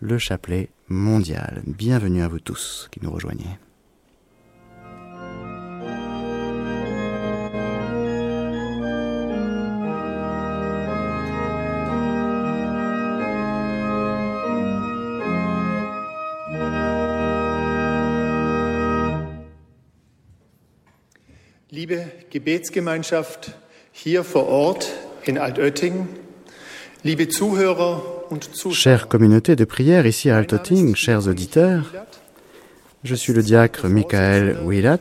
le chapelet mondial. Bienvenue à vous tous qui nous rejoignez. Liebe Gebetsgemeinschaft hier vor Ort in Altötting, liebe Zuhörer Chère communauté de prière ici à Altötting, chers auditeurs, je suis le diacre Michael Willat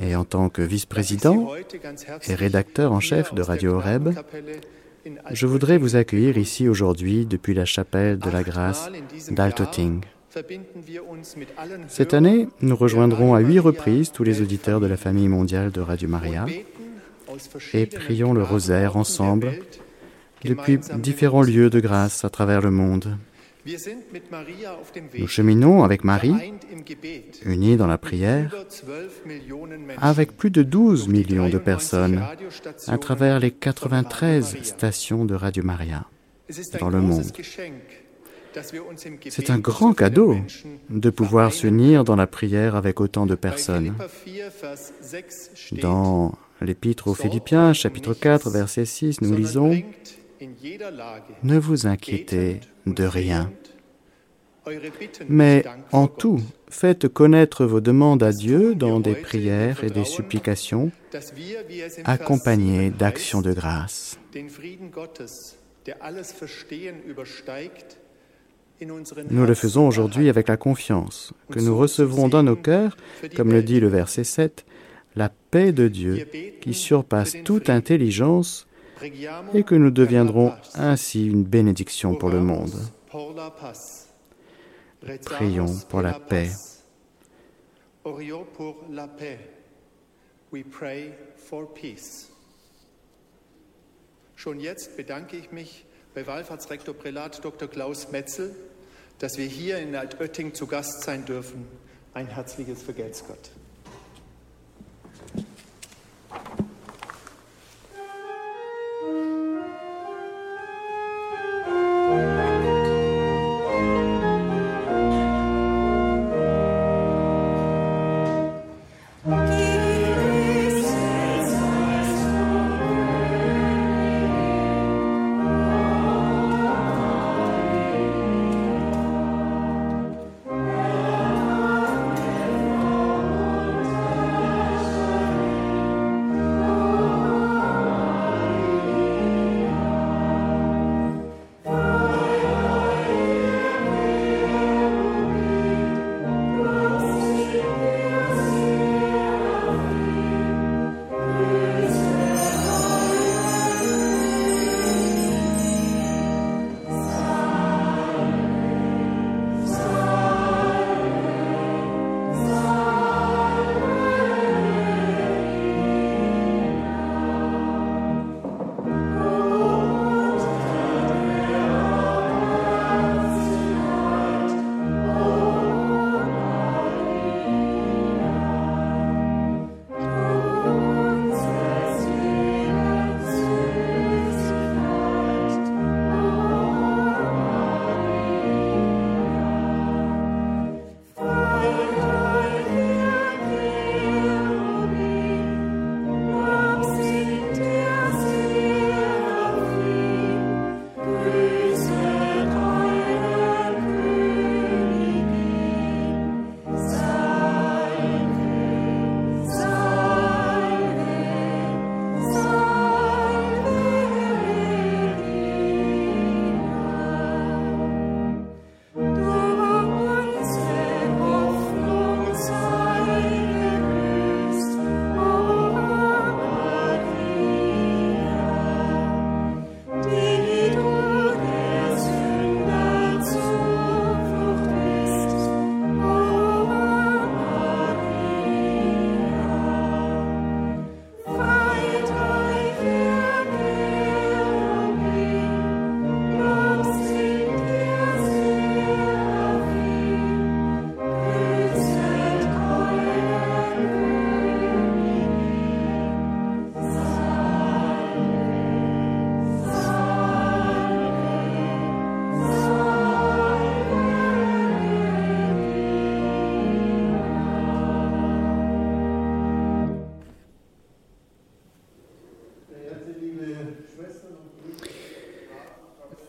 et en tant que vice-président et rédacteur en chef de Radio Horeb, je voudrais vous accueillir ici aujourd'hui depuis la chapelle de la grâce d'Altötting. Cette année, nous rejoindrons à huit reprises tous les auditeurs de la famille mondiale de Radio Maria et prions le rosaire ensemble depuis différents lieux de grâce à travers le monde. Nous cheminons avec Marie, unis dans la prière, avec plus de 12 millions de personnes à travers les 93 stations de Radio Maria dans le monde. C'est un grand cadeau de pouvoir s'unir dans la prière avec autant de personnes. Dans l'Épître aux Philippiens, chapitre 4, verset 6, nous lisons Ne vous inquiétez de rien, mais en tout, faites connaître vos demandes à Dieu dans des prières et des supplications accompagnées d'actions de grâce. Nous le faisons aujourd'hui avec la confiance que nous recevrons dans nos cœurs, comme le dit le verset 7, la paix de Dieu qui surpasse toute intelligence et que nous deviendrons ainsi une bénédiction pour le monde. Prions pour la paix. Schon jetzt bedanke ich mich bei Wallfahrtsrektor Prälat Dr. Klaus Metzel, dass wir hier in Altötting zu Gast sein dürfen. Ein herzliches Vergelt's Gott.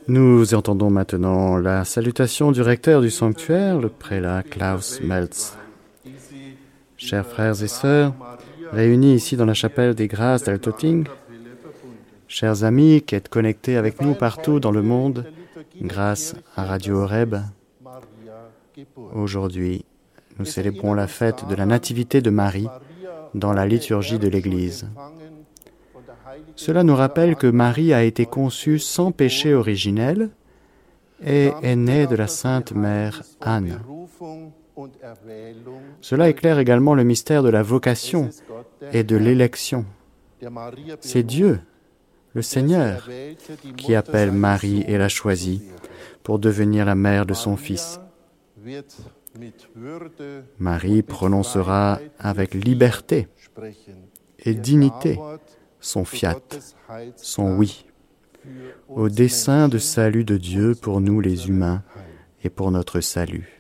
Nous entendons maintenant la salutation du recteur du sanctuaire, le prélat Klaus Meltz. Chers frères et sœurs, réunis ici dans la chapelle des Grâces d'Altoting, chers amis qui êtes connectés avec nous partout dans le monde grâce à Radio Horeb, aujourd'hui, nous célébrons la fête de la Nativité de Marie dans la liturgie de l'Église. Cela nous rappelle que Marie a été conçue sans péché originel et est née de la Sainte Mère Anne. Cela éclaire également le mystère de la vocation et de l'élection. C'est Dieu, le Seigneur, qui appelle Marie et la choisit pour devenir la mère de son Fils. Marie prononcera avec liberté et dignité son fiat, son oui, au dessein de salut de Dieu pour nous les humains et pour notre salut.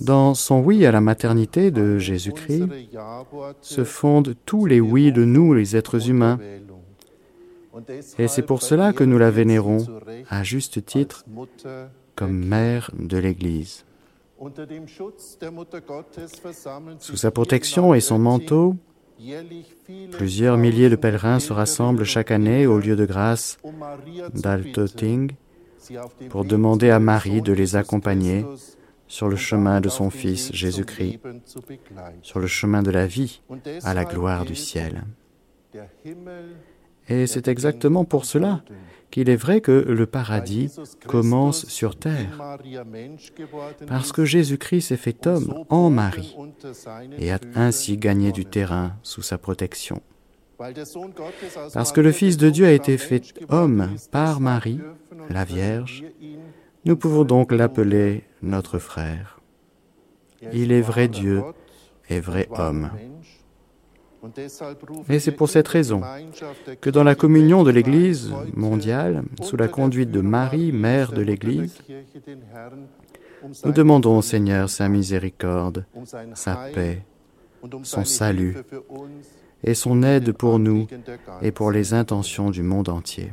Dans son oui à la maternité de Jésus-Christ se fondent tous les oui de nous les êtres humains. Et c'est pour cela que nous la vénérons, à juste titre, comme mère de l'Église. Sous sa protection et son manteau, Plusieurs milliers de pèlerins se rassemblent chaque année au lieu de grâce d'Altoting pour demander à Marie de les accompagner sur le chemin de son Fils Jésus-Christ, sur le chemin de la vie à la gloire du ciel. Et c'est exactement pour cela qu'il est vrai que le paradis commence sur terre, parce que Jésus-Christ s'est fait homme en Marie et a ainsi gagné du terrain sous sa protection. Parce que le Fils de Dieu a été fait homme par Marie, la Vierge, nous pouvons donc l'appeler notre frère. Il est vrai Dieu et vrai homme. Et c'est pour cette raison que dans la communion de l'Église mondiale, sous la conduite de Marie, mère de l'Église, nous demandons au Seigneur sa miséricorde, sa paix, son salut et son aide pour nous et pour les intentions du monde entier.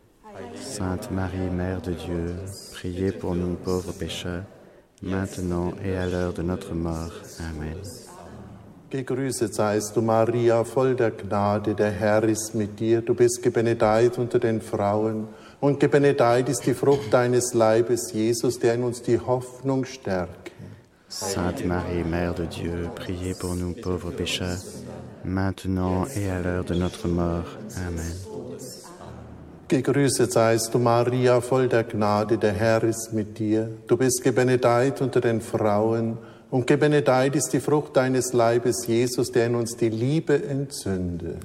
Sainte Marie, Mère de Dieu, priez pour nous pauvres pécheurs, maintenant et à l'heure de notre mort. Amen. Gegrüßet seist du, Maria, voll der Gnade, der Herr ist mit dir. Du bist gebenedeit unter den Frauen, und gebenedeit ist die Frucht deines Leibes, Jesus, der in uns die Hoffnung stärke. Sainte Marie, Mère de Dieu, priez pour nous pauvres pécheurs, maintenant et à l'heure de notre mort. Amen. Gegrüßet seist du, Maria, voll der Gnade, der Herr ist mit dir. Du bist gebenedeit unter den Frauen, und gebenedeit ist die Frucht deines Leibes, Jesus, der in uns die Liebe entzünde.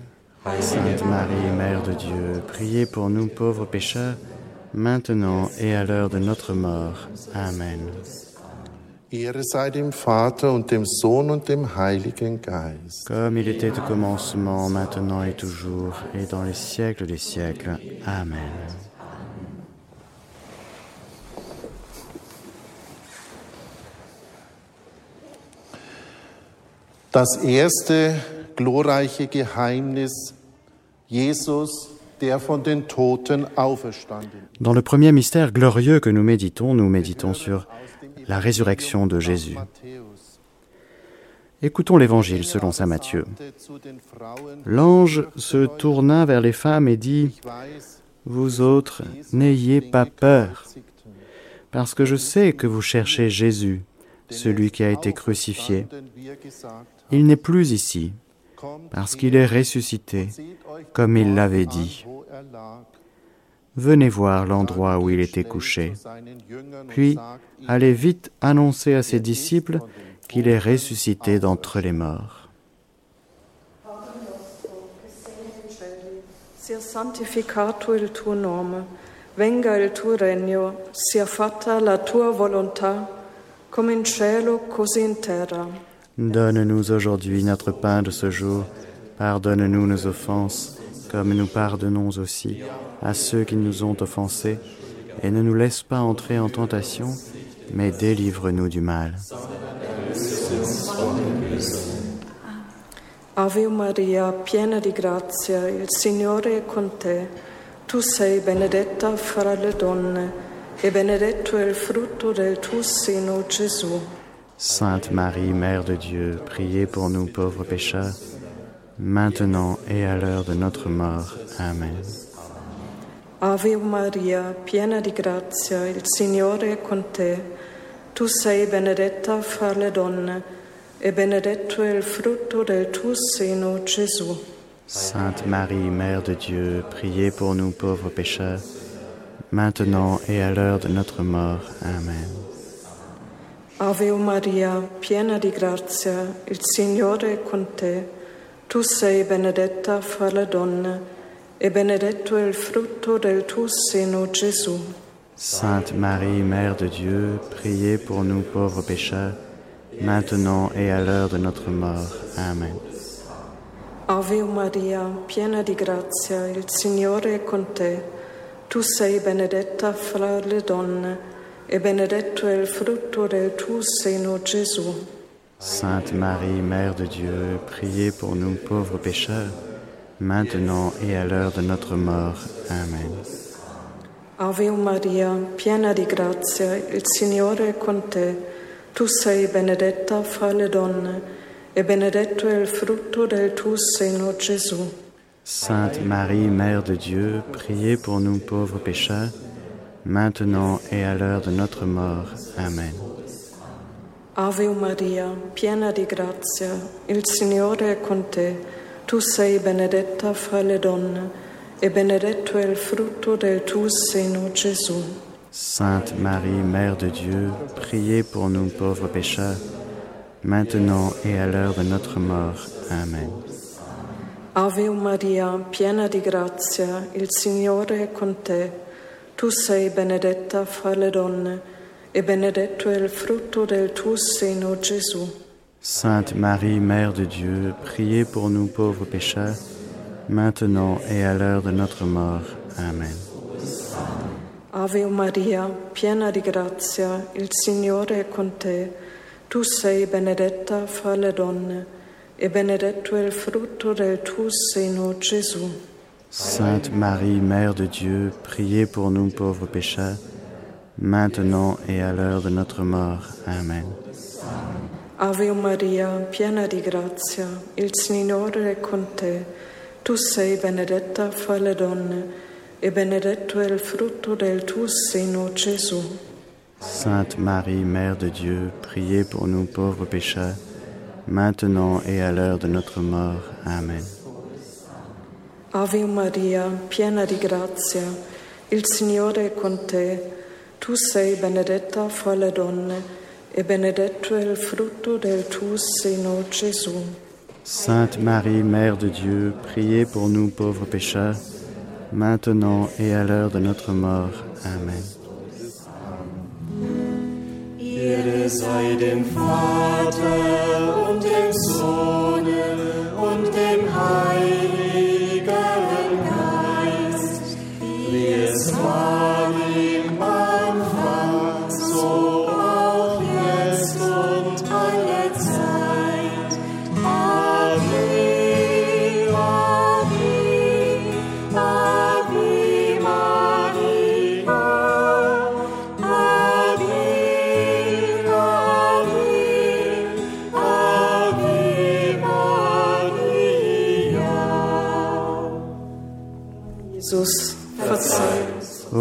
Sainte Marie, Mère de Dieu, priez pour nous pauvres pécheurs, maintenant et à l'heure de notre mort. Amen. Ehre sei dem Vater und dem Sohn und dem Heiligen Geist. comme il était au commencement, maintenant et toujours, et dans les siècles des siècles. Amen. Das erste glorreiche Geheimnis, Jesus, der von den Toten auferstanden. Dans le premier mystère glorieux que nous méditons, nous méditons sur la résurrection de Jésus. Écoutons l'évangile selon saint Matthieu. L'ange se tourna vers les femmes et dit, Vous autres, n'ayez pas peur, parce que je sais que vous cherchez Jésus, celui qui a été crucifié. Il n'est plus ici, parce qu'il est ressuscité, comme il l'avait dit. Venez voir l'endroit où il était couché. Puis, allez vite annoncer à ses disciples qu'il est ressuscité d'entre les morts. Sia santificato il tuo nome, venga il tuo regno, sia fatta la tua volontà, come in cielo così in terra. Donne-nous aujourd'hui notre pain de ce jour. Pardonne-nous nos offenses, comme nous pardonnons aussi à ceux qui nous ont offensés. Et ne nous laisse pas entrer en tentation, mais délivre-nous du mal. Ave Maria, piena di grazia, il Signore è con te. Tu sei benedetta fra le donne, e benedetto è il frutto del tuo seno, Gesù. Sainte Marie, Mère de Dieu, priez pour nous pauvres pécheurs, maintenant et à l'heure de notre mort. Amen. Ave Maria, piena di grazia, il Signore è con te. Tu sei benedetta fra le donne, e benedetto è il frutto del tuo seno, Gesù. Sainte Marie, Mère de Dieu, priez pour nous pauvres pécheurs, maintenant et à l'heure de notre mort. Amen. Ave Maria, piena di grazia, il Signore è con te. Tu sei benedetta fra le donne, e benedetto è il frutto del tuo seno, Gesù. Sainte Marie, Mère de Dieu, priez pour nous pauvres pécheurs, maintenant et à l'heure de notre mort. Amen. Ave Maria, piena di grazia, il Signore è con te. Tu sei benedetta fra le donne, e benedetto è il frutto del tuo seno, Gesù. Sainte Marie, Mère de Dieu, priez pour nous pauvres pécheurs, maintenant et à l'heure de notre mort. Amen. Ave Maria, piena di grazia, il Signore è con te. Tu sei benedetta fra le donne, e benedetto è il frutto del tuo seno, Gesù. Sainte Marie, Mère de Dieu, priez pour nous pauvres pécheurs, maintenant et à l'heure de notre mort. Amen. Ave Maria, piena di grazia, il Signore è con te. Tu sei benedetta fra le donne, e benedetto è il frutto del tuo seno, Gesù. Sainte Marie, Mère de Dieu, priez pour nous pauvres pécheurs, maintenant et à l'heure de notre mort. Amen. Ave Maria, piena di grazia, il Signore è con te. Tu sei benedetta fra le donne, e benedetto il frutto del tuo seno, Gesù. Sainte Marie, Mère de Dieu, priez pour nous pauvres pécheurs, maintenant et à l'heure de notre mort. Amen. Ave Maria, piena di grazia, il Signore è con te. Tu sei benedetta fra le donne, e benedetto è il frutto del tuo seno, Gesù. Sainte Marie, Mère de Dieu, priez pour nous pauvres pécheurs, maintenant et à l'heure de notre mort. Amen. Ave Maria, piena di grazia, il Signore è con te. Tu sei benedetta fra le donne, e benedetto è il frutto del tuo seno, Gesù. Sainte Marie, Mère de Dieu, priez pour nous pauvres pécheurs, maintenant et à l'heure de notre mort. Amen. Ave Maria, piena di grazia, il Signore è con te. Tu sei benedetta fra le donne, e benedetto è il frutto del tuo seno, Gesù. Sainte Marie, Mère de Dieu, priez pour nous pauvres pécheurs, maintenant et à l'heure de notre mort. Amen. Ire Ehre sei dem Vater und dem Sohn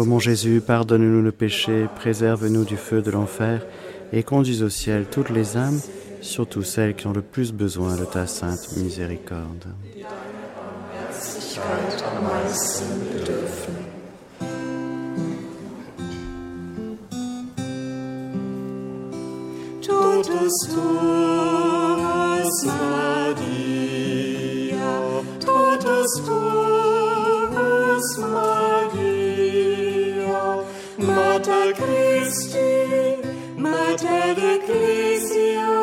mon Jésus, pardonne-nous le péché, préserve-nous du feu de l'enfer et conduis au ciel toutes les âmes, surtout celles qui ont le plus besoin de ta sainte miséricorde. Mater Christi, Mater Ecclesia,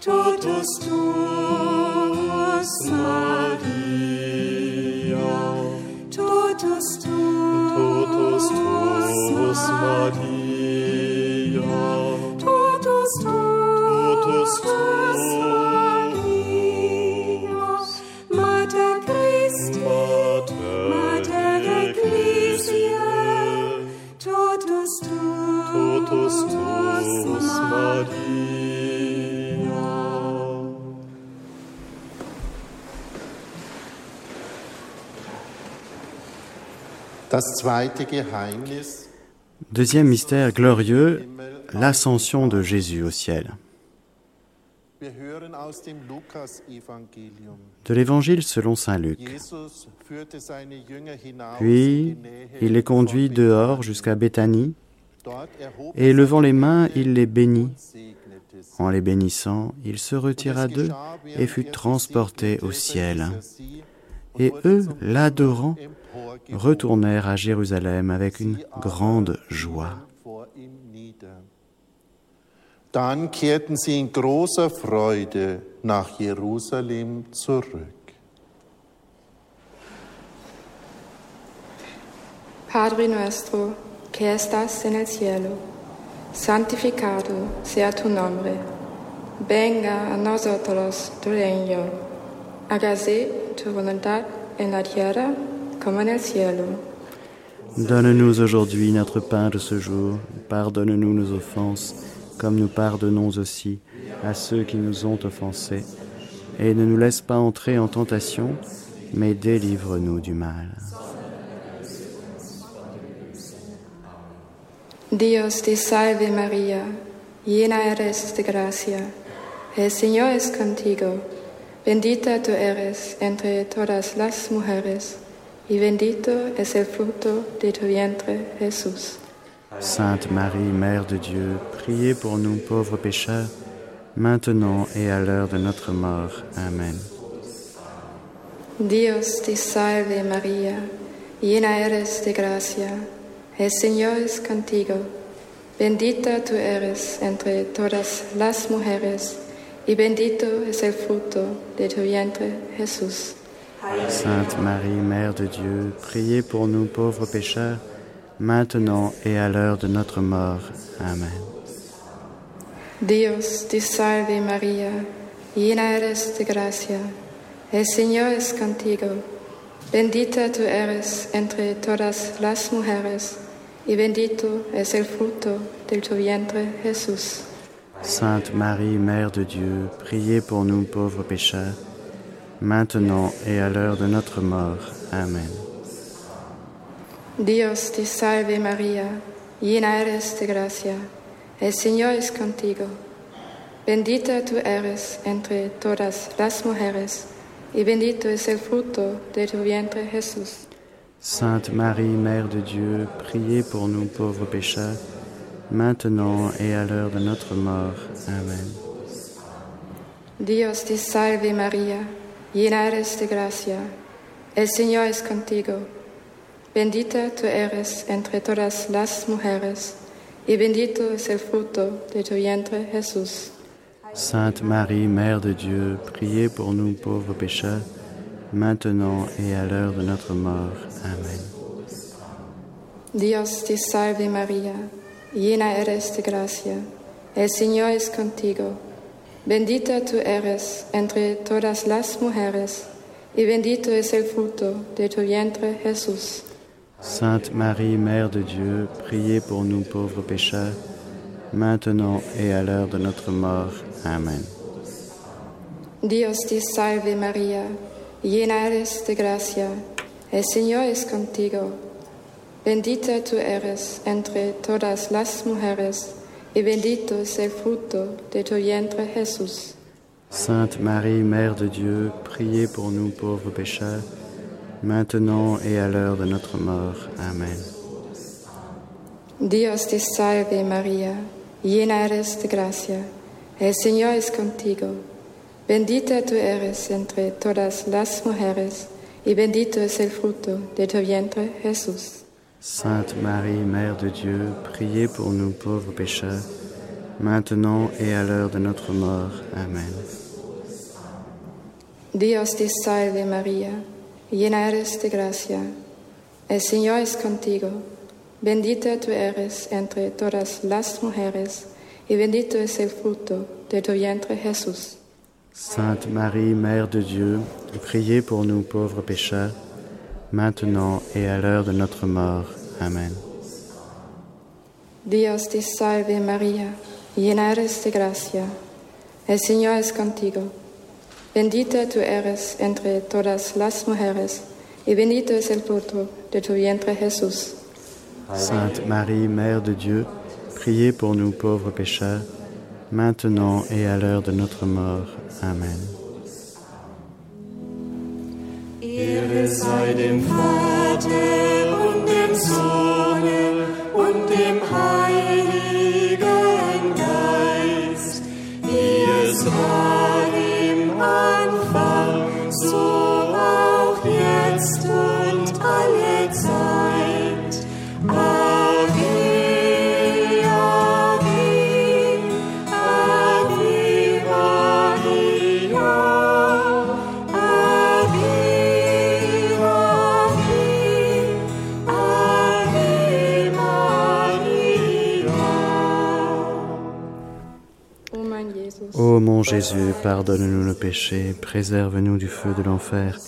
totus tuus Maria, totus tuus, totus tuus Maria. Totus tuus, Deuxième mystère glorieux, l'ascension de Jésus au ciel. De l'évangile selon Saint Luc. Puis il les conduit dehors jusqu'à Béthanie, et er levant les mains, il les bénit. En les bénissant, il se retira d'eux et fut transporté au ciel. Et eux, l'adorant, retournèrent à Jérusalem avec une grande joie. Dann kehrten sie in großer Freude nach Jerusalem zurück. Padre nuestro, que estás en el cielo, santificado sea tu nombre. Venga a nosotros tu reino. Hágase tu voluntad en la tierra como en el cielo. Donne-nous aujourd'hui notre pain de ce jour. Pardonne-nous nos offenses, comme nous pardonnons aussi à ceux qui nous ont offensés. Et ne nous laisse pas entrer en tentation, mais délivre-nous du mal. Dios te salve María, llena eres de gracia. El Señor es contigo. Bendita tú eres entre todas las mujeres, y bendito es el fruto de tu vientre, Jesús. Sainte Marie, Mère de Dieu, priez pour nous pauvres pécheurs, maintenant et à l'heure de notre mort. Amen. Dios te salve María, llena eres de gracia. El Señor es contigo. Bendita tú eres entre todas las mujeres, y bendito es el fruto de tu vientre, Jesús. Sainte Marie, Mère de Dieu, priez pour nous pauvres pécheurs, maintenant et à l'heure de notre mort. Amen. Dios te salve María, llena eres de gracia. El Señor es contigo. Bendita tú eres entre todas las mujeres, y bendito es el fruto de tu vientre, Jesús. Sainte Marie, Mère de Dieu, priez pour nous pauvres pécheurs, maintenant et à l'heure de notre mort. Amen. Dios te salve María, llena eres de gracia. El Señor es contigo. Bendita tú eres entre todas las mujeres, y bendito es el fruto de tu vientre, Jesús. Sainte Marie, Mère de Dieu, priez pour nous pauvres pécheurs, maintenant et à l'heure de notre mort. Amen. Dios te salve María, llena eres de gracia. El Señor es contigo. Bendita tú eres entre todas las mujeres, y bendito es el fruto de tu vientre Jesús. Sainte Marie, Mère de Dieu, priez pour nous pauvres pécheurs, maintenant et à l'heure de notre mort. Amen. Dios te salve María, llena eres de gracia, el Señor es contigo. Bendita tú eres entre todas las mujeres, y bendito es el fruto de tu vientre Jesús. Sainte Marie, Mère de Dieu, priez pour nous pauvres pécheurs, maintenant et à l'heure de notre mort. Amen. Dios te salve María, llena eres de gracia, el Señor es contigo. Bendita tú eres entre todas las mujeres, y bendito es el fruto de tu vientre Jesús. Sainte Marie, Mère de Dieu, priez pour nous pauvres pécheurs, maintenant et à l'heure de notre mort. Amen. Dios te salve María, llena eres de gracia, el Señor es contigo. Bendita tú eres entre todas las mujeres, y bendito es el fruto de tu vientre Jesús. Sainte Marie, Mère de Dieu, priez pour nous pauvres pécheurs, maintenant et à l'heure de notre mort. Amen. Dios te salve María, llena eres de gracia, el Señor es contigo. Bendita tú eres entre todas las mujeres, y bendito es el fruto de tu vientre Jesús. Sainte Marie, Mère de Dieu, priez pour nous pauvres pécheurs, maintenant et à l'heure de notre mort. Amen. Dios te salve María, llena eres de gracia, el Señor es contigo. Bendita tú eres entre todas las mujeres, y bendito es el fruto de tu vientre Jesús. Sainte Marie, Mère de Dieu, priez pour nous pauvres pécheurs, maintenant et à l'heure de notre mort. Amen. Ehre sei dem Vater und dem Sohn und dem Heiligen Geist, wie es war Jésus, pardonne-nous nos péchés, préserve-nous du feu de l'enfer,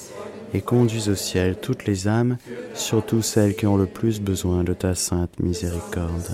et conduis au ciel toutes les âmes, surtout celles qui ont le plus besoin de ta sainte miséricorde.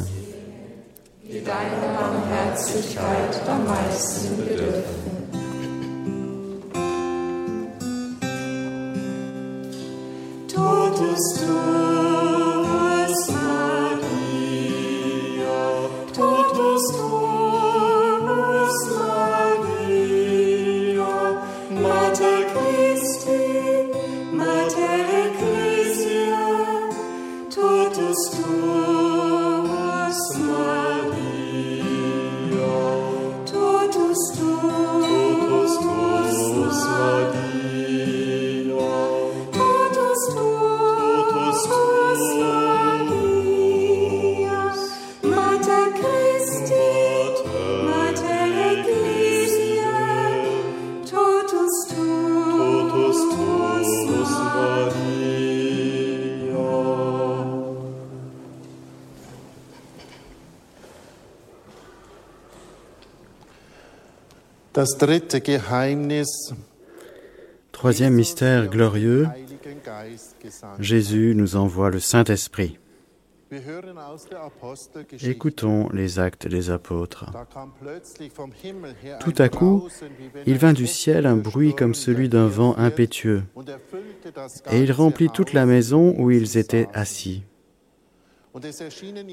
Das dritte Geheimnis. Troisième mystère glorieux. Jésus nous envoie le Saint-Esprit. Écoutons les actes des apôtres. Tout à coup, il vint du ciel un bruit comme celui d'un vent impétueux, das et il remplit toute la maison où ils étaient assis.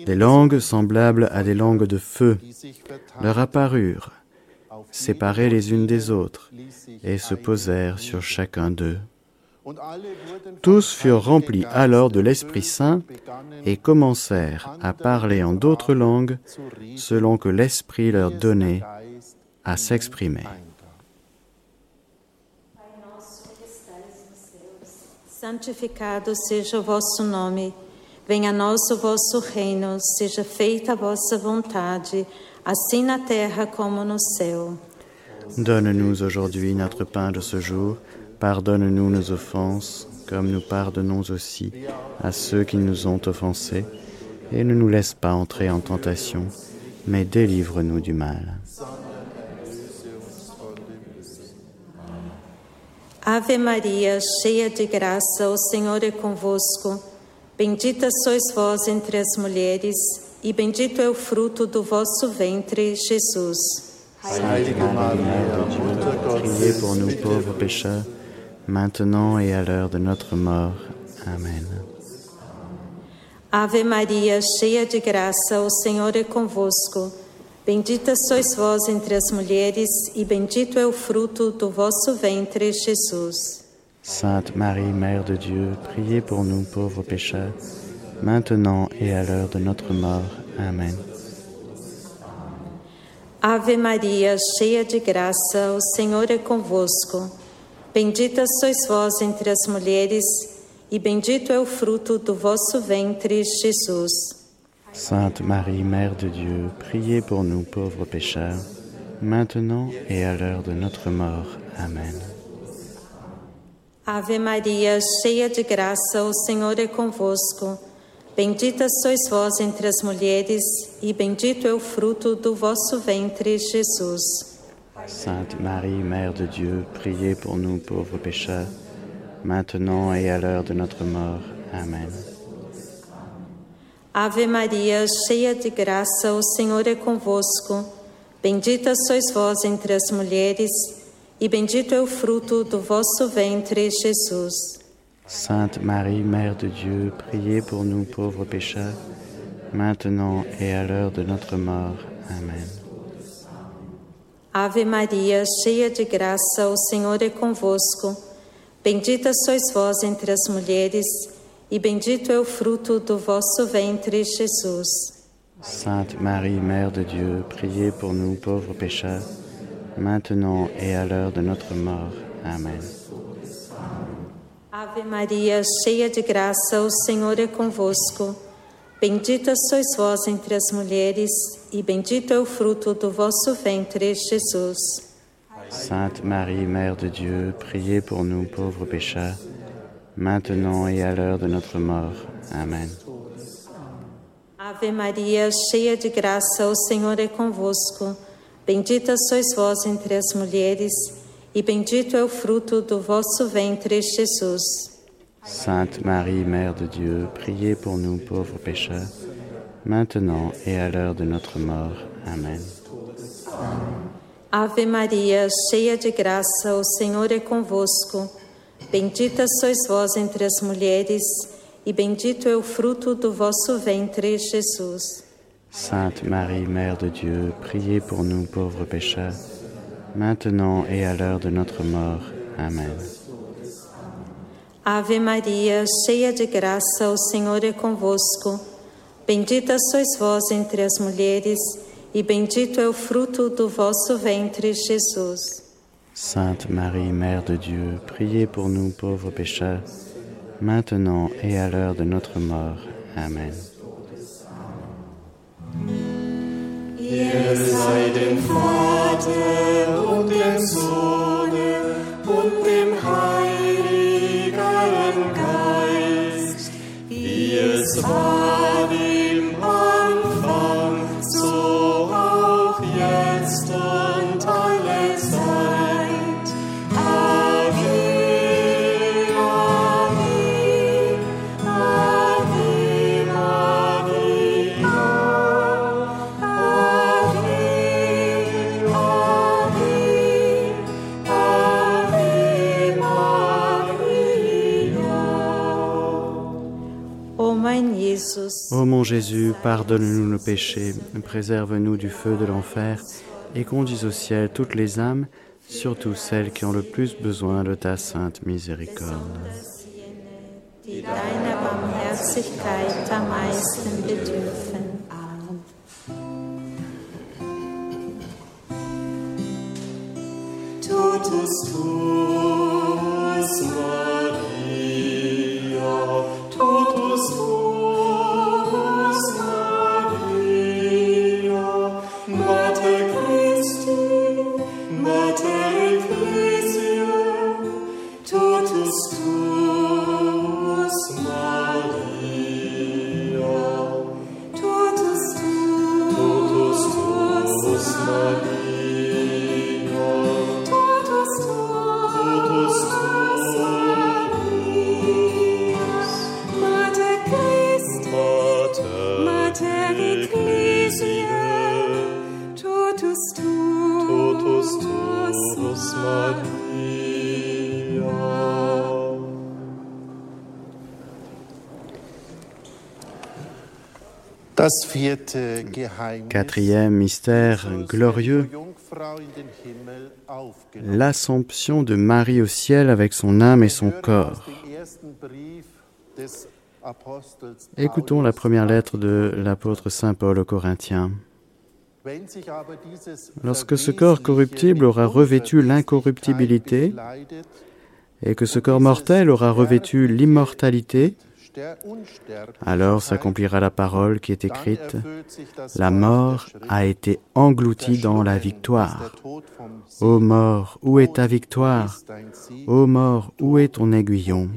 Des langues semblables à des langues de feu leur apparurent, séparées les unes des autres, et se posèrent sur chacun d'eux. Tous furent remplis alors de l'Esprit Saint et commencèrent à parler en d'autres langues selon que l'Esprit leur donnait à s'exprimer. Santificado seja o vosso nome. Venha a nós vosso reino, seja feita a vossa assim na terra como no céu. Donne-nous aujourd'hui notre pain de ce jour. Pardonne-nous nos offenses, comme nous pardonnons aussi à ceux qui nous ont offensés. Et ne nous laisse pas entrer en tentation, mais délivre-nous du mal. Ave Maria, cheia de graça, o Senhor é convosco. Bendita sois vós entre as mulheres, e bendito é o fruto do vosso ventre, Jesus. Heilige Maria, Mutter Priez Gottes, pour nous pauvres pécheurs, maintenant et à l'heure de notre mort. Amen. Ave Maria, cheia de graça, o Senhor é convosco. Bendita sois vós entre as mulheres, e bendito é o fruto do vosso ventre, Jesus. Sainte Marie, Mère de Dieu, priez pour nous pauvres pécheurs, maintenant et à l'heure de notre mort. Amen. Ave Maria, cheia de graça, o Senhor é convosco. Bendita sois vós entre as mulheres, e bendito é o fruto do vosso ventre, Jesus. Sainte Marie, Mère de Dieu, priez pour nous pauvres pécheurs, maintenant et à l'heure de notre mort. Amen. Ave Maria, cheia de graça, o Senhor é convosco. Bendita sois vós entre as mulheres, e bendito é o fruto do vosso ventre, Jesus. Sainte Marie, Mère de Dieu, priez pour nous pauvres pécheurs, maintenant et à l'heure de notre mort. Amen. Ave Maria, cheia de graça, o Senhor é convosco. Bendita sois vós entre as mulheres, e bendito é o fruto do vosso ventre, Jesus. Sainte Marie, Mère de Dieu, priez pour nous pauvres pécheurs, maintenant et à l'heure de notre mort. Amen. Ave Maria, cheia de graça, o Senhor é convosco. Bendita sois vós entre as mulheres, e bendito é o fruto do vosso ventre, Jesus. Sainte Marie, Mère de Dieu, priez pour nous pauvres pécheurs, maintenant et à l'heure de notre mort. Amen. Ave Maria, cheia de graça, o Senhor é convosco. Bendita sois vós entre as mulheres, e bendito é o fruto do vosso ventre, Jesus. Sainte Marie, Mère de Dieu, priez pour nous pauvres pécheurs, maintenant et à l'heure de notre mort. Amen. Ave Maria, cheia de graça, o Senhor é convosco. Bendita sois vós entre as mulheres, e bendito é o fruto do vosso ventre, Jesus. Sainte Marie, Mère de Dieu, priez pour nous pauvres pécheurs, maintenant et à l'heure de notre mort. Amen. Ave Maria, cheia de graça, o Senhor é convosco. Bendita sois vós entre as mulheres, e bendito é o fruto do vosso ventre, Jesus. Sainte Marie, Mère de Dieu, priez pour nous pauvres pécheurs, maintenant et à l'heure de notre mort. Amen. Ave Maria, cheia de graça, o Senhor é convosco. Bendita sois vós entre as mulheres, e bendito é o fruto do vosso ventre, Jesus. Sainte Marie, Mère de Dieu, priez pour nous pauvres pécheurs, maintenant et à l'heure de notre mort. Amen. Sei dem Vater und dem Sohne und dem Heiligen Geist, wie es war im Ô mon Jésus, pardonne-nous nos péchés, préserve-nous du feu de l'enfer et conduis au ciel toutes les âmes, surtout celles qui ont le plus besoin de ta sainte miséricorde. Quatrième mystère glorieux, l'Assomption de Marie au ciel avec son âme et son corps. Écoutons la première lettre de l'apôtre Saint Paul aux Corinthiens. Lorsque ce corps corruptible aura revêtu l'incorruptibilité et que ce corps mortel aura revêtu l'immortalité, alors s'accomplira la parole qui est écrite. La mort a été engloutie dans la victoire. Ô mort, où est ta victoire? Ô mort, où est ton aiguillon?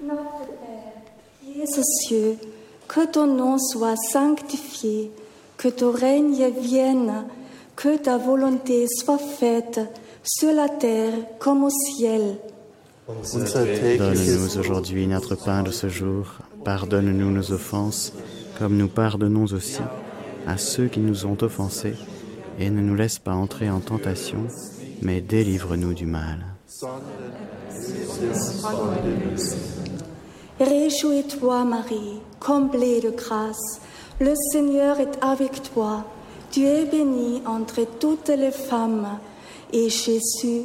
Notre Père, qui es aux cieux, que ton nom soit sanctifié, que ton règne vienne, que ta volonté soit faite sur la terre comme au ciel. Donne-nous aujourd'hui notre pain de ce jour. Pardonne-nous nos offenses, comme nous pardonnons aussi à ceux qui nous ont offensés. Et ne nous laisse pas entrer en tentation, mais délivre-nous du mal. Réjouis-toi, Marie, comblée de grâce. Le Seigneur est avec toi. Tu es bénie entre toutes les femmes, et Jésus,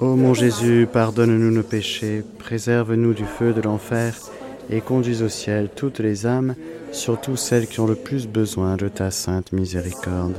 Ô mon Jésus, pardonne-nous nos péchés, préserve-nous du feu de l'enfer et conduis au ciel toutes les âmes, surtout celles qui ont le plus besoin de ta sainte miséricorde.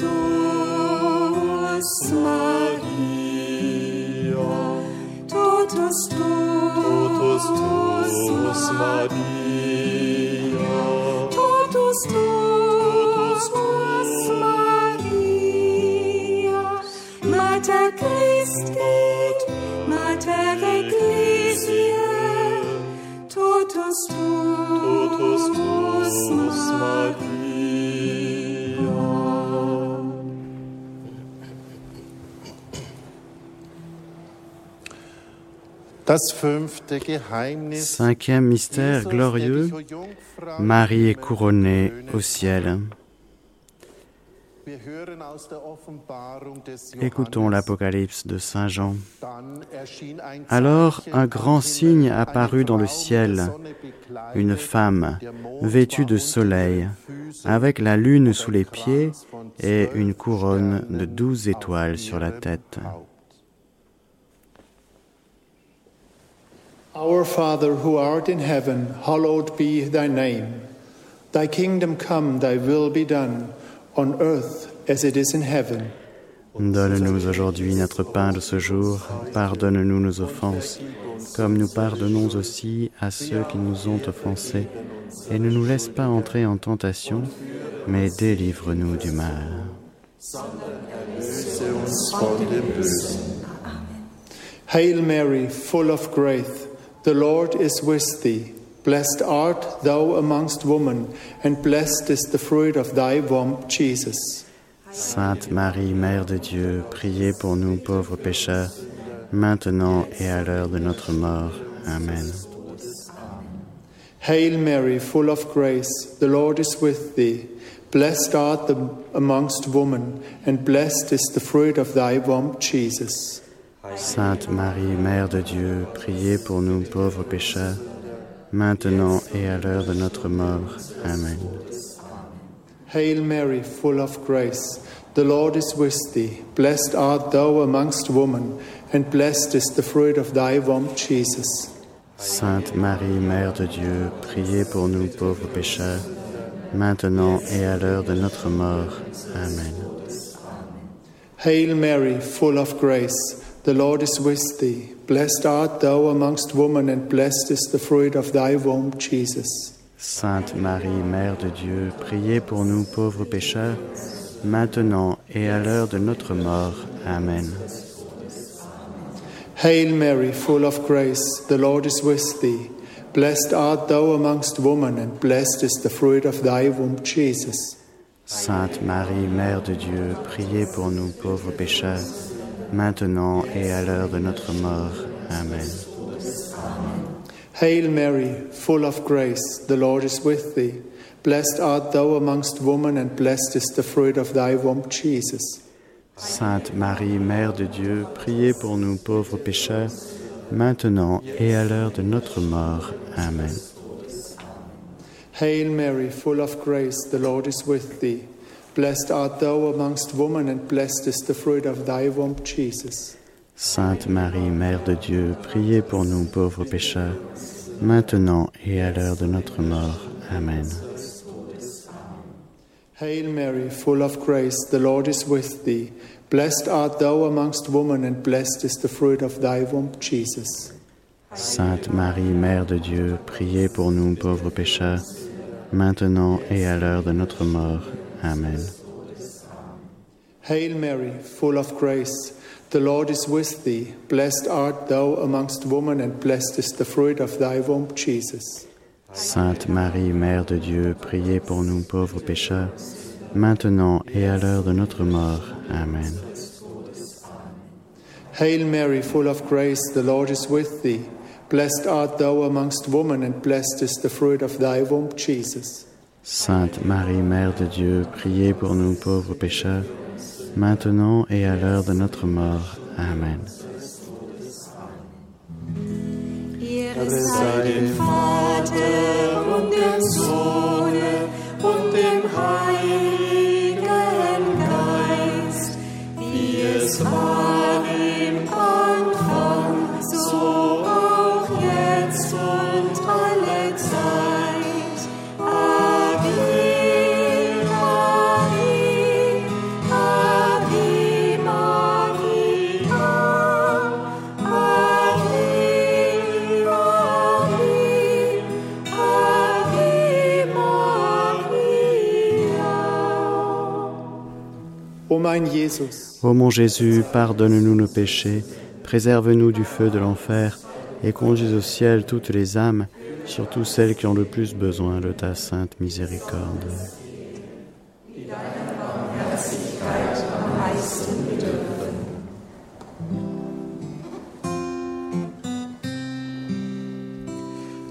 Totus Maria, totus tuus Maria, totus tuus Maria, Mater Christi, Mater Ecclesiae, totus tuus Maria. Cinquième mystère glorieux, Marie est couronnée au ciel. Écoutons l'Apocalypse de Saint Jean. Alors un grand signe apparut dans le ciel, une femme vêtue de soleil, avec la lune sous les pieds et une couronne de douze étoiles sur la tête. Our Father who art in heaven, hallowed be thy name. Thy kingdom come, thy will be done, on earth as it is in heaven. Donne-nous aujourd'hui notre pain de ce jour. Pardonne-nous nos offenses, comme nous pardonnons aussi à ceux qui nous ont offensés. Et ne nous laisse pas entrer en tentation, mais délivre-nous du mal. Hail Mary, full of grace, the Lord is with thee. Blessed art thou amongst women, and blessed is the fruit of thy womb, Jesus. Sainte Marie, Mère de Dieu, priez pour nous pauvres pécheurs, maintenant et à l'heure de notre mort. Amen. Hail Mary, full of grace, the Lord is with thee. Blessed art thou amongst women, and blessed is the fruit of thy womb, Jesus. Sainte Marie, Mère de Dieu, priez pour nous pauvres pécheurs, maintenant et à l'heure de notre mort. Amen. Hail Mary, full of grace, the Lord is with thee. Blessed art thou amongst women, and blessed is the fruit of thy womb, Jesus. Sainte Marie, Mère de Dieu, priez pour nous pauvres pécheurs, maintenant et à l'heure de notre mort. Amen. Hail Mary, full of grace, the Lord is with thee. Blessed art thou amongst women, and blessed is the fruit of thy womb, Jesus. Sainte Marie, Mère de Dieu, priez pour nous pauvres pécheurs, maintenant et à l'heure de notre mort. Amen. Hail Mary, full of grace, the Lord is with thee. Blessed art thou amongst women, and blessed is the fruit of thy womb, Jesus. Sainte Marie, Mère de Dieu, priez pour nous pauvres pécheurs, maintenant et à l'heure de notre mort. Amen. Hail Mary, full of grace, the Lord is with thee. Blessed art thou amongst women, and blessed is the fruit of thy womb, Jesus. Sainte Marie, Mère de Dieu, priez pour nous pauvres pécheurs, maintenant et à l'heure de notre mort. Amen. Hail Mary, full of grace, the Lord is with thee. Blessed art thou amongst women, and blessed is the fruit of thy womb, Jesus. Sainte Marie, Mère de Dieu, priez pour nous pauvres pécheurs, maintenant et à l'heure de notre mort. Amen. Hail Mary, full of grace, the Lord is with thee. Blessed art thou amongst women, and blessed is the fruit of thy womb, Jesus. Sainte Marie, Mère de Dieu, priez pour nous pauvres pécheurs, maintenant et à l'heure de notre mort. Amen. Hail Mary, full of grace, the Lord is with thee. Blessed art thou amongst women, and blessed is the fruit of thy womb, Jesus. Sainte Marie, Mère de Dieu, priez pour nous pauvres pécheurs, maintenant et à l'heure de notre mort. Amen. Hail Mary, full of grace, the Lord is with thee. Blessed art thou amongst women, and blessed is the fruit of thy womb, Jesus. Sainte Marie, Mère de Dieu, priez pour nous pauvres pécheurs, maintenant et à l'heure de notre mort. Amen. Ô mon Jésus, pardonne-nous nos péchés, préserve-nous du feu de l'enfer, et conduis au ciel toutes les âmes, surtout celles qui ont le plus besoin de ta sainte miséricorde.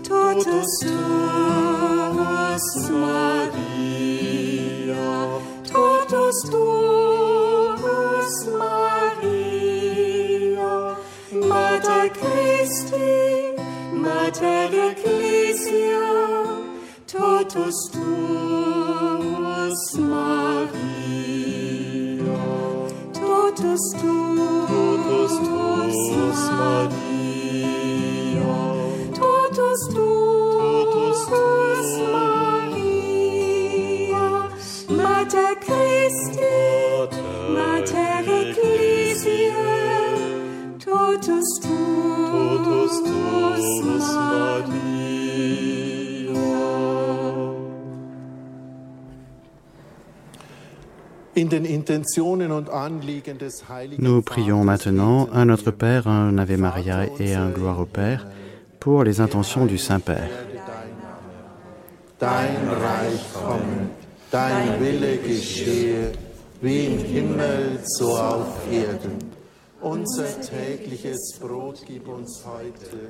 Totus tuus Maria, totus tuus Mater Ecclesia, totus tuus Maria, totus tuus, totus tuus Maria, totus tuus Nous prions maintenant un Notre Père, un Ave Maria et un Gloire au Père pour les intentions du Saint-Père. Dein Reich komme, dein Wille geschehe, wie im Himmel, so auf Erden. Unser tägliches Brot gib uns heute.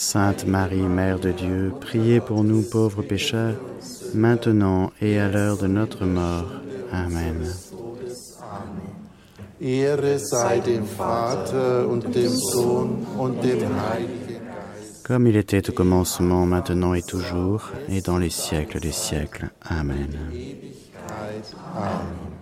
Sainte Marie, Mère de Dieu, priez pour nous pauvres pécheurs, maintenant et à l'heure de notre mort. Amen. Ehre sei dem Vater und dem Sohn und dem Heiligen Geist. Comme il était au commencement, maintenant et toujours, et dans les siècles des siècles. Amen. Amen.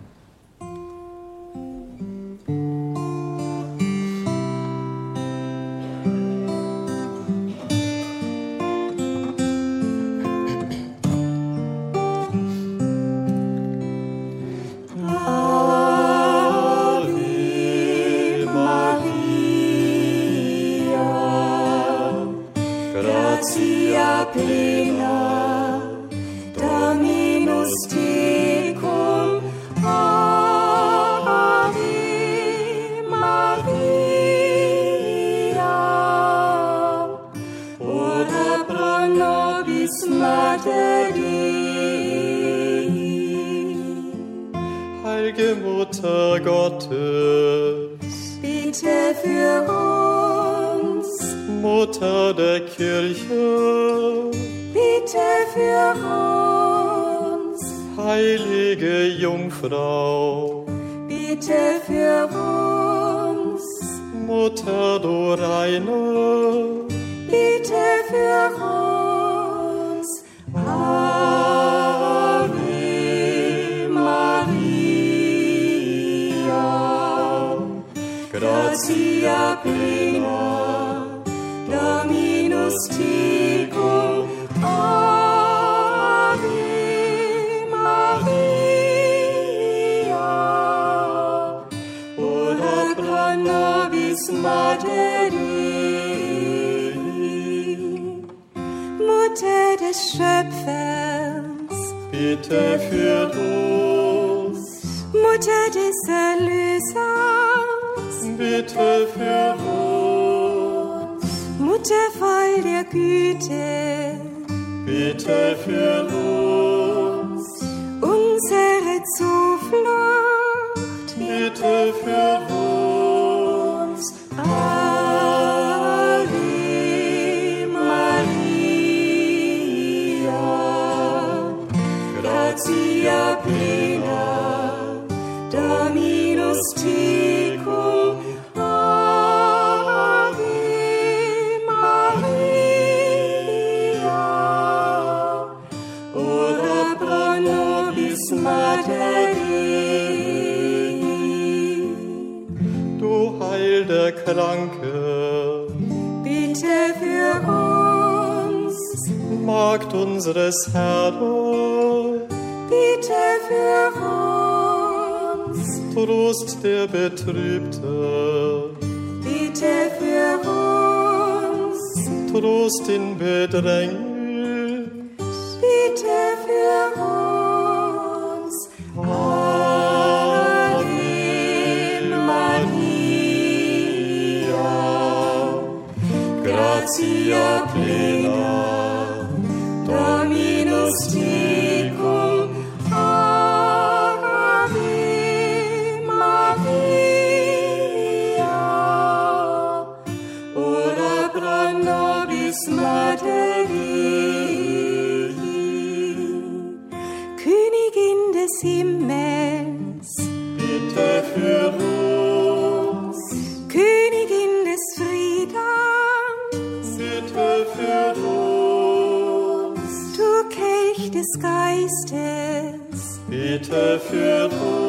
Für uns. Mutter der Kirche, bitte für uns. Heilige Jungfrau, bitte für uns. Mutter du reine, bitte für uns. Ave Maria, gratia plena, Dominus tecum, Ave Maria, ora pro nobis Mater Dei, Mutter des Schöpfers, bitte für uns, Mutter des Erlösers, bitte für uns, Mutter voll der Güte, bitte für uns, unseres Herrn, bitte für uns, Trost der Betrübte, bitte für uns, Trost in Bedrängnis, bitte für uns. Ave Maria, gratia plena, still. Bitte für uns,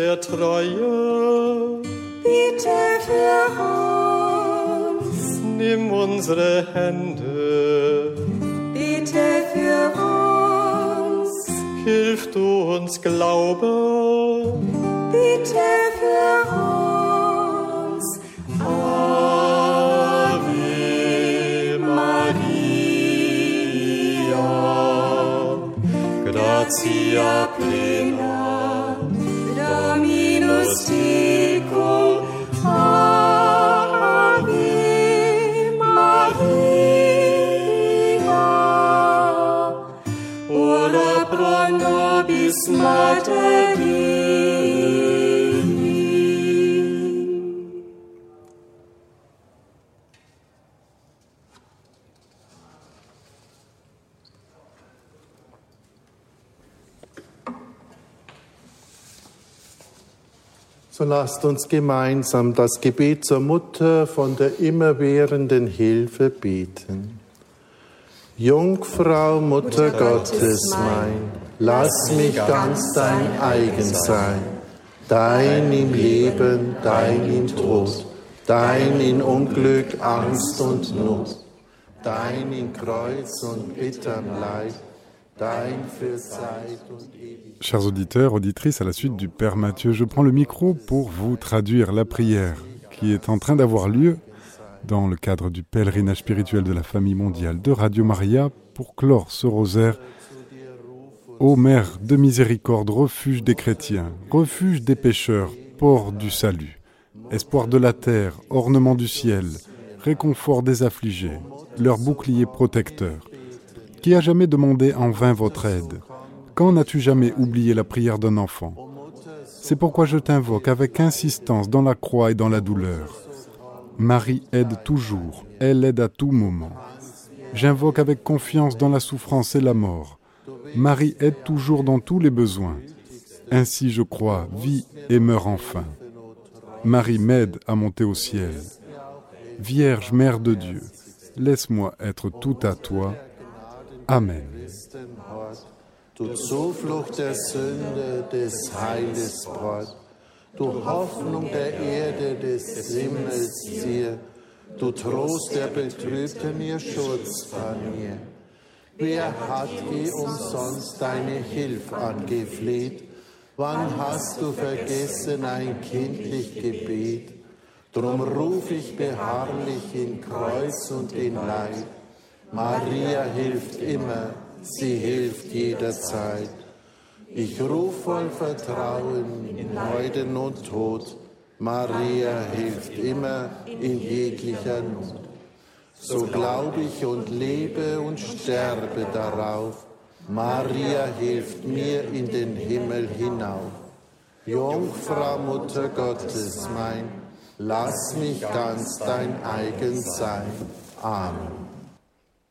der Treue, bitte für uns, nimm unsere Hände, bitte für uns, hilf du uns Glaube, bitte für uns. Ave Maria, gratia plena, lasst uns gemeinsam das Gebet zur Mutter von der immerwährenden Hilfe beten. Jungfrau, Mutter Gottes mein, lass mich ganz dein eigen sein. dein im Leben, dein im Tod, dein in Unglück, Angst und Not, dein in Kreuz und bitterm Leid, Chers auditeurs, auditrices, à la suite du Père Mathieu, je prends le micro pour vous traduire la prière qui est en train d'avoir lieu dans le cadre du pèlerinage spirituel de la famille mondiale de Radio Maria pour clore ce rosaire Ô Mère de miséricorde, refuge des chrétiens, refuge des pécheurs, port du salut, espoir de la terre, ornement du ciel, réconfort des affligés, leur bouclier protecteur. Qui a jamais demandé en vain votre aide Quand n'as-tu jamais oublié la prière d'un enfant? C'est pourquoi je t'invoque avec insistance dans la croix et dans la douleur. Marie aide toujours, elle aide à tout moment. J'invoque avec confiance dans la souffrance et la mort. Marie aide toujours dans tous les besoins. Ainsi, je crois, vis et meurs enfin. Marie m'aide à monter au ciel. Vierge, Mère de Dieu, laisse-moi être tout à toi. Amen. Du Zuflucht der Sünde, des Heiles Brot, du Hoffnung der Erde, des Himmels Zier, du Trost der Betrübten, ihr Schutz von mir. Wer hat je umsonst deine Hilfe angefleht? Wann hast du vergessen ein kindlich Gebet? Drum ruf ich beharrlich in Kreuz und in Leid. Maria hilft immer, sie hilft jederzeit. Ich ruf voll Vertrauen in Freuden und Tod. Maria hilft immer in jeglicher Not. So glaub ich und lebe und sterbe darauf. Maria hilft mir in den Himmel hinauf. Jungfrau, Mutter Gottes mein, lass mich ganz dein eigen sein. Amen.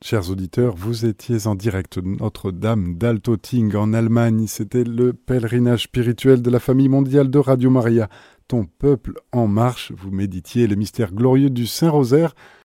Chers auditeurs, vous étiez en direct de Notre-Dame d'Altoting en Allemagne. C'était le pèlerinage spirituel de la famille mondiale de Radio Maria. Ton peuple en marche, vous méditiez les mystères glorieux du Saint-Rosaire